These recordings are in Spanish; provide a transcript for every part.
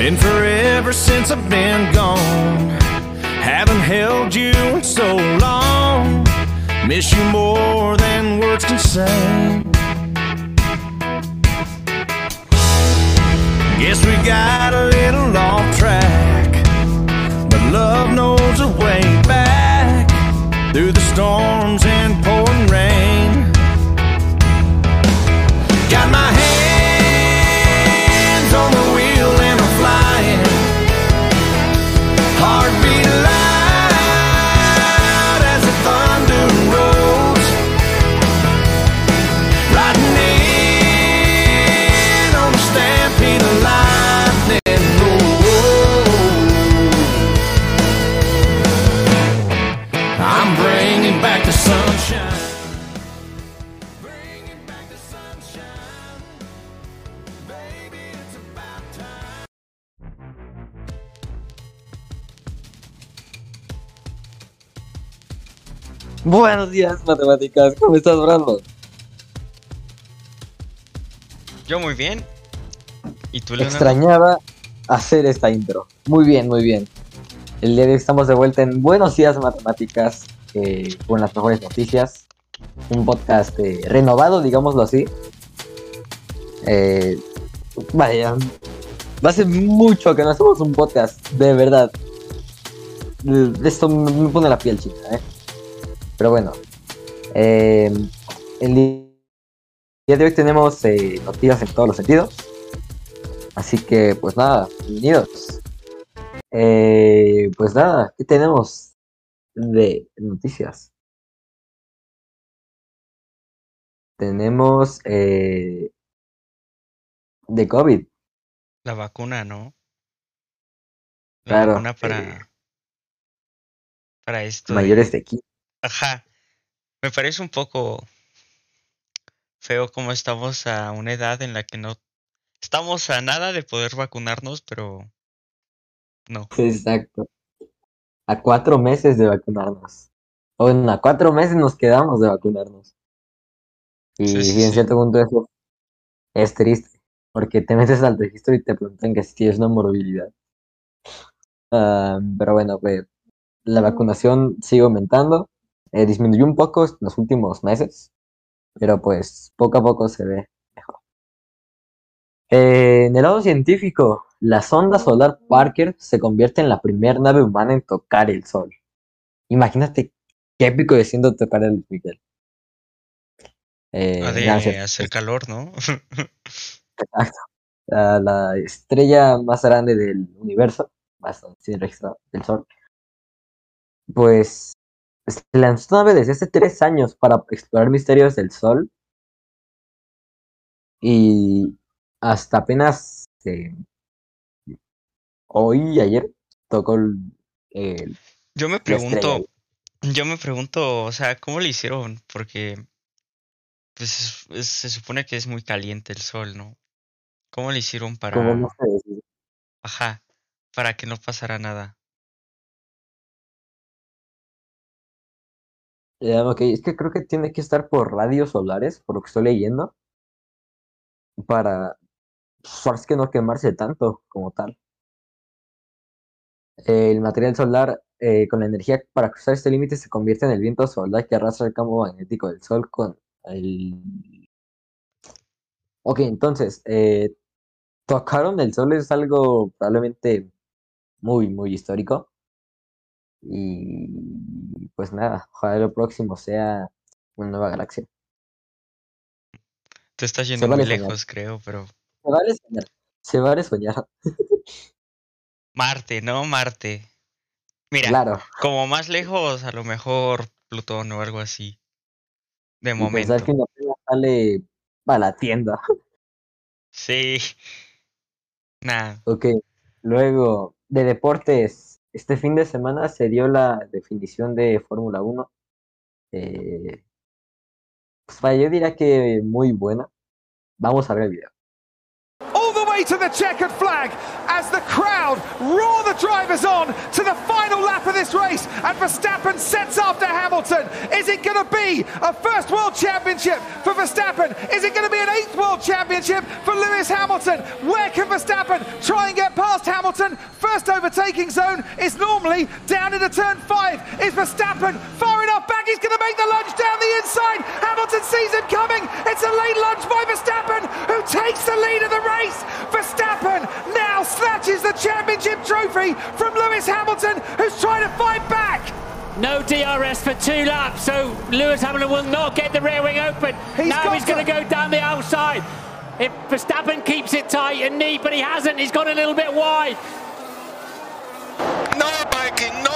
Been forever since I've been gone. Haven't held you in so long. Miss you more than words can say. Guess we got a little off track. But love knows a way back through the storms and Buenos días, matemáticas. ¿Cómo estás, Brando? Yo muy bien. ¿Y tú, Leonardo? Extrañaba hacer esta intro. Muy bien, muy bien. El día de hoy estamos de vuelta en Buenos días, matemáticas, eh, con las mejores noticias. Un podcast eh, renovado, digámoslo así. Eh, vaya, hace mucho que no hacemos un podcast, de verdad. Eh, Esto me me pone la piel chica, ¿eh? Pero bueno, eh, el día de hoy tenemos eh, noticias en todos los sentidos. Así que, pues nada, bienvenidos. Eh, pues nada, ¿qué tenemos de noticias? Tenemos eh, de COVID. La vacuna, ¿no? La Claro, vacuna para, eh, para esto. de- mayores de 15. Ajá. Me parece un poco feo como estamos a una edad en la que no estamos a nada de poder vacunarnos, pero no. Exacto. A cuatro meses de vacunarnos. O bueno, a cuatro meses nos quedamos de vacunarnos. Y Sí, sí, sí, en sí. cierto punto eso es triste. Porque te metes al registro y te preguntan que si tienes una morbilidad. Ah, pero bueno, pues la vacunación sigue aumentando. Eh, disminuyó un poco en los últimos meses. Pero pues poco a poco se ve mejor. Eh, en el lado científico, la sonda solar Parker se convierte en la primera nave humana en tocar el Sol. Imagínate qué épico de siendo tocar el Miguel. Eh, Ha de hacer calor, ¿no? Exacto. La, la estrella más grande del universo, registrado, del Sol. Pues se lanzó una nave desde hace tres años para explorar misterios del Sol. Y hasta apenas eh, hoy y ayer tocó el, Yo me pregunto, yo me pregunto, o sea, ¿cómo le hicieron? Porque pues es- es- se supone que es muy caliente el sol, ¿no? ¿Cómo le hicieron ¿Cómo para, no decir? ajá, para que no pasara nada? Eh, ok, es que creo que tiene que estar por radios solares, por lo que estoy leyendo, para pues, que no quemarse tanto como tal. El material solar eh, con la energía para cruzar este límite se convierte en el viento solar que arrastra el campo magnético del Sol con el... Ok, entonces, eh, tocaron el Sol es algo probablemente muy, muy histórico. Y pues nada, ojalá lo próximo sea una nueva galaxia. Te estás yendo muy soñar. lejos, creo, pero Se vale soñar. Se vale soñar. Marte, ¿no? Marte. Mira, Claro. como más lejos, a lo mejor Plutón o algo así. De Y momento. pensar que una sale para la tienda. Sí. Nah. Ok. Luego, de deportes, este fin de semana se dio la definición de Fórmula 1. Eh, pues yo diría que muy buena. Vamos a ver el video. all the way to the checkered flag as the crowd roar the drivers on to the final lap of this race and Verstappen sets after Hamilton. Is it going to be a first world championship for Verstappen? Is it going to be an eighth world World Championship for Lewis Hamilton. Where can Verstappen try and get past Hamilton? First overtaking zone is normally down into turn five. Is Verstappen far enough back? He's going to make the lunge down the inside. Hamilton sees him coming. It's a late lunge by Verstappen, who takes the lead of the race. Verstappen now snatches the championship trophy from Lewis Hamilton, who's trying to fight back. No DRS for two laps, so Lewis Hamilton will not get the rear wing open. He's now he's going to- go down the outside. If Verstappen keeps it tight and neat, but he hasn't, he's gone a little bit wide. No,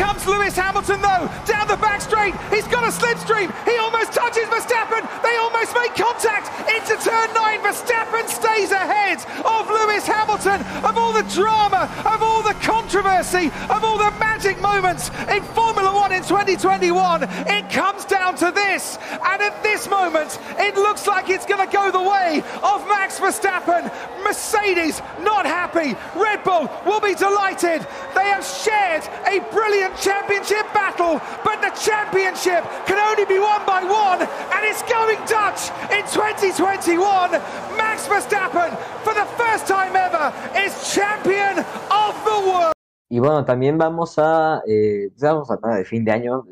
comes Lewis Hamilton, though, down the back straight. He's got a slipstream. He almost touches Verstappen. They almost make contact into turn nine. Verstappen stays ahead of Lewis Hamilton. Of all the drama, of all the controversy, of all the magic moments in Formula One in 2021, it comes down to this. And at this moment, it looks like it's going to go the way of Max Verstappen. Mercedes not happy. Red Bull will be delighted. They have shared a brilliant championship battle, but the championship can only be won by one, and it's going Dutch in 2021. Max Verstappen, for the first time ever, is champion of the world. Y bueno, también vamos a, eh, vamos a hablar de fin de año.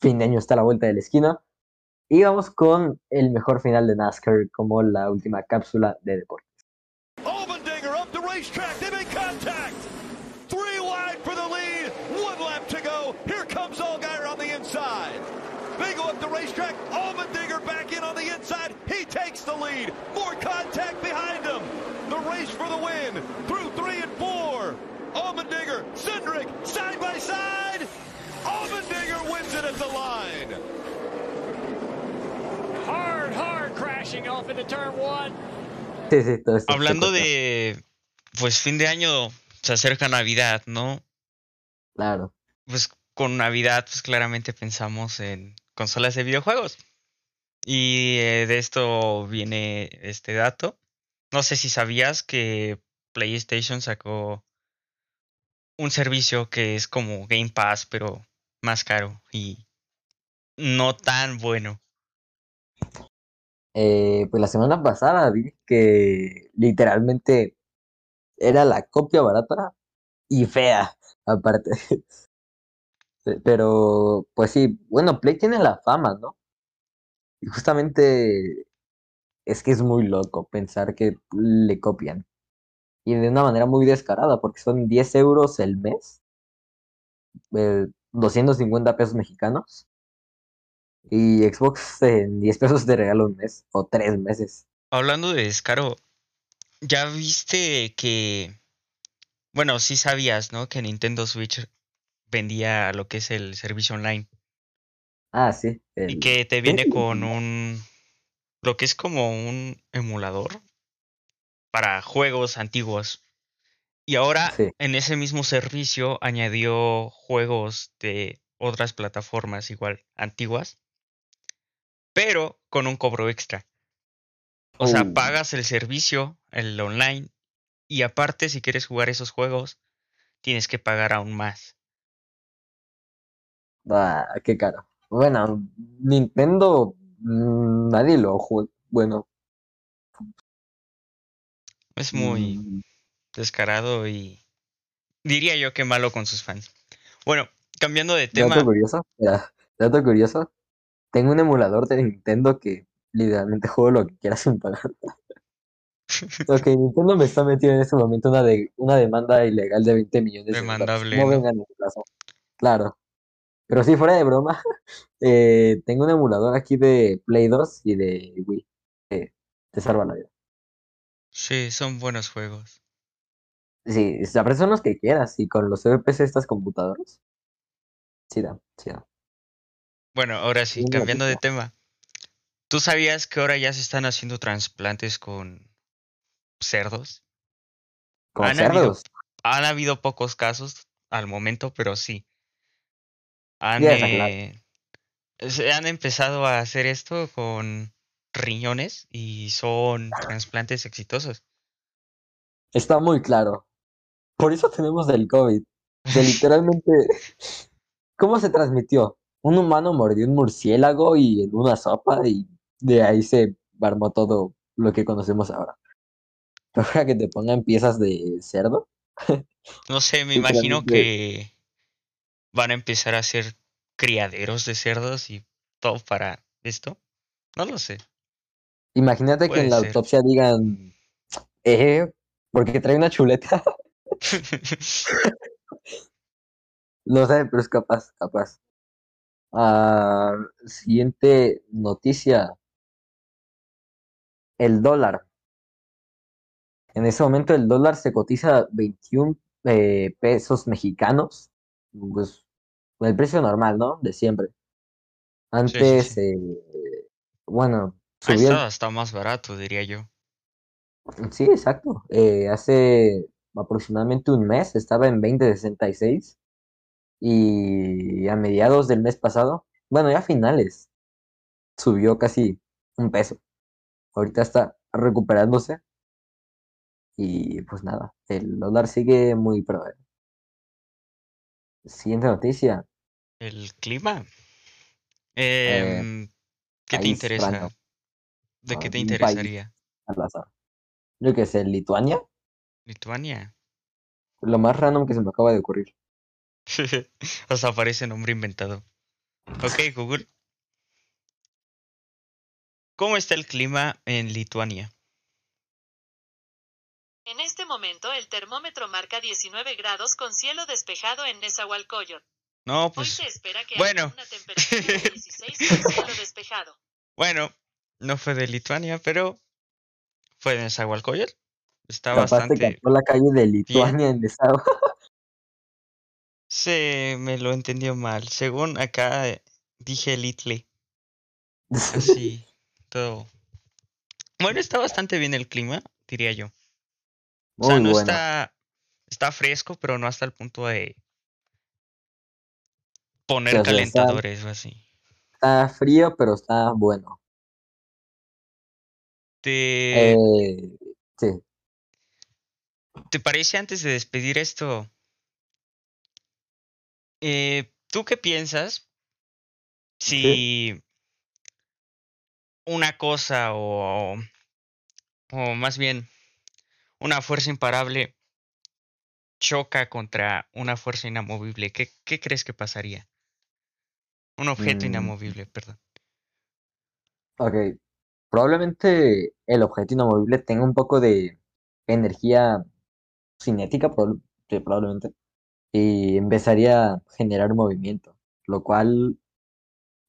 Fin de año está a la vuelta de la esquina. Y vamos con el mejor final de NASCAR como la última cápsula de deporte. Race for the win through three and four. Allmendinger, Cindric, side by side. Allmendinger wins it at the line. Hard, hard crashing off into turn one. Sí, sí, todo esto se Hablando de, pues fin de año, se acerca Navidad, ¿no? Claro. Pues con Navidad, pues claramente pensamos en consolas de videojuegos. Y eh, de esto viene este dato. No sé si sabías que PlayStation sacó un servicio que es como Game Pass, pero más caro y no tan bueno. Eh, pues la semana pasada vi que literalmente era la copia barata y fea, aparte. Pe- Pero, pues sí, bueno, Play tiene la fama, ¿no? Y justamente es que es muy loco pensar que le copian. Y de una manera muy descarada, porque son 10 euros el mes, eh, 250 pesos mexicanos. Y Xbox en 10 pesos te regala un mes o tres meses. Hablando de descaro, ¿ya viste que, bueno, sí sabías, ¿no? Que Nintendo Switch vendía lo que es el servicio online Ah, sí. y que te viene con un, lo que es como un emulador para juegos antiguos. Y ahora Sí. en ese mismo servicio añadió juegos de otras plataformas igual antiguas, pero con un cobro extra. O sea, Uh. pagas el servicio, el online, y aparte si quieres jugar esos juegos, tienes que pagar aún más. Ah, qué caro. Bueno, Nintendo, nadie lo juega. Bueno, Es muy mm, descarado y diría yo que malo con sus fans. Bueno, cambiando de tema, dato curioso, dato curioso. Tengo un emulador de Nintendo que literalmente juego lo que quiera sin pagar. Ok, Nintendo me está metiendo en este momento una, de, una demanda ilegal de 20 millones de dólares. No vengan. Claro. Pero sí, fuera de broma, eh, tengo un emulador aquí de Play 2 y de Wii. te salva la vida. sí, son buenos juegos. Sí, sabrás son los que quieras y con los FPS de estas computadoras. Sí, da, sí, da. Bueno, ahora sí, cambiando de tema. ¿Tú sabías que ahora ya se están haciendo trasplantes con cerdos? Con Han habido- cerdos. Han habido pocos casos al momento, pero sí. Han, eh, han empezado a hacer esto con riñones y son trasplantes exitosos. Está muy claro. Por eso tenemos el COVID. Que literalmente. ¿Cómo se transmitió? un humano mordió un murciélago y en una sopa y de ahí se armó todo lo que conocemos ahora. Ahora que te pongan piezas de cerdo. No sé, me imagino que van a empezar a hacer criaderos de cerdos y todo para esto. No lo sé. Imagínate que en la ser. autopsia digan, eh, porque trae una chuleta. No sé, pero es capaz, capaz. Ah, siguiente noticia. El dólar. En ese momento el dólar se cotiza 21 eh, pesos mexicanos. Pues el precio normal, ¿no? De siempre. Antes, sí. eh, bueno, subió el está, está más barato, diría yo. Sí, exacto. Eh, hace aproximadamente un mes estaba en 20.66 y a mediados del mes pasado, bueno, ya a finales, subió casi un peso. Ahorita está recuperándose y pues nada, el dólar sigue muy pro. Siguiente noticia. El clima. Eh, Em, ¿Qué te interesa? random. ¿De qué Ah, te interesaría? al azar. Yo que sé, Lituania, Lituania. lo más random que se me acaba de ocurrir. Hasta aparece nombre inventado. Ok, Google. ¿Cómo está el clima en Lituania? En este momento el termómetro marca 19 grados con cielo despejado en Nezahualcóyotl. No, Hoy pues se espera que bueno. haya una temperatura de 16 con cielo despejado. bueno, no fue de Lituania, pero fue de Nezahualcóyotl. Está Capaz te bastante. cantó la calle de Lituania en esa. Se me lo entendió mal. Según acá eh, dije Litle. Así, todo. Bueno, está bastante bien el clima, diría yo. O sea, Muy no bueno. está. Está fresco, pero no hasta el punto de poner sea, está- calentadores o así. Está frío, pero está bueno. ¿Te, Eh, sí. ¿Te parece antes de despedir esto? eh, ¿Tú qué piensas si una cosa o, o más bien una fuerza imparable choca contra una fuerza inamovible? ¿Qué, qué crees que pasaría? Un objeto Mm. inamovible, perdón. Ok. Probablemente el objeto inamovible tenga un poco de energía cinética, probablemente. Y empezaría a generar movimiento. Lo cual,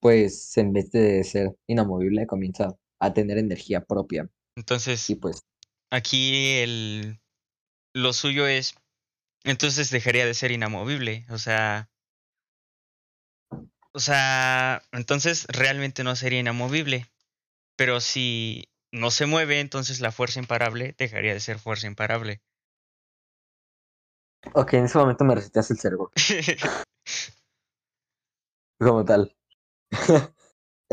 pues, en vez de ser inamovible, comienza a tener energía propia. Entonces, Y pues, aquí el lo suyo es entonces dejaría de ser inamovible, o sea, o sea, entonces realmente no sería inamovible, pero si no se mueve, entonces la fuerza imparable dejaría de ser fuerza imparable. ok, en ese momento me recetas el cerebro. como tal.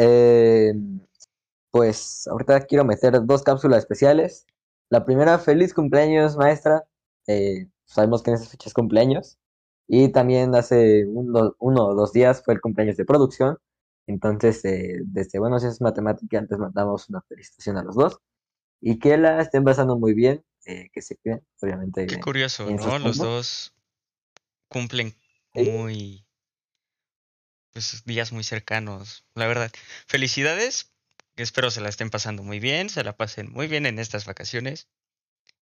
Eh, pues ahorita quiero meter dos cápsulas especiales. La primera, feliz cumpleaños, maestra. Eh, sabemos que en esas fechas cumpleaños. Y también hace uno, uno o dos días fue el cumpleaños de producción. Entonces, eh, desde Buenos Días Matemática, antes mandamos una felicitación a los dos. Y que la estén pasando muy bien, eh, que se cuiden, obviamente. Qué curioso, ¿no? Los dos cumplen muy pues días muy cercanos, la verdad. Felicidades. Espero se la estén pasando muy bien, se la pasen muy bien en estas vacaciones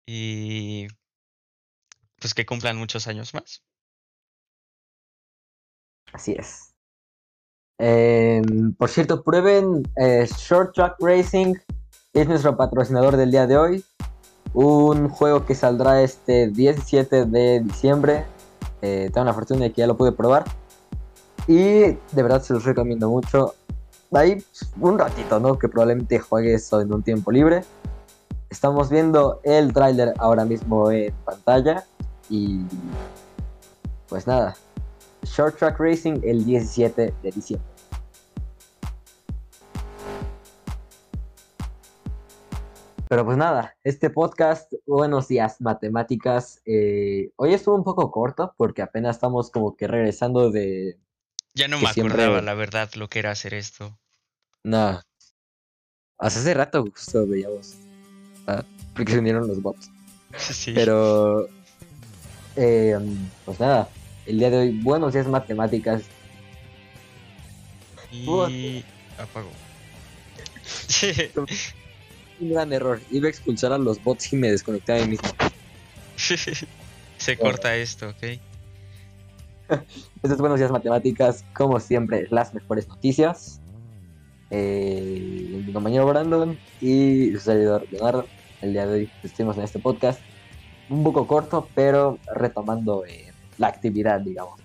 y pues que cumplan muchos años más. Así es. Em, por cierto, prueben eh, Short Track Racing, es nuestro patrocinador del día de hoy. Un juego que saldrá este 17 de diciembre. Eh, tengo la fortuna de que ya lo pude probar. Y de verdad se los recomiendo mucho. Ahí un ratito, ¿no? Que probablemente juegues en un tiempo libre. Estamos viendo el tráiler ahora mismo en pantalla. Y pues nada, Short Track Racing el 17 de diciembre. Pero pues nada, este podcast, buenos días, matemáticas. eh, hoy estuvo un poco corto porque apenas estamos como que regresando de, Ya no me siempre- acordaba, la verdad, lo que era hacer esto. No. Hasta hace rato justo veíamos. ah, porque se unieron los bots. Sí. Pero. eh, pues nada. El día de hoy, buenos días matemáticas. Y apagó. Un gran error. Iba a expulsar a los bots y me desconecté a mí mismo. Se corta esto, ¿ok? Estos buenos días matemáticas, como siempre, las mejores noticias. Eh, mi compañero Brandon y su servidor Leonardo. El día de hoy estuvimos en este podcast. Un poco corto, pero retomando eh, la actividad, digamos.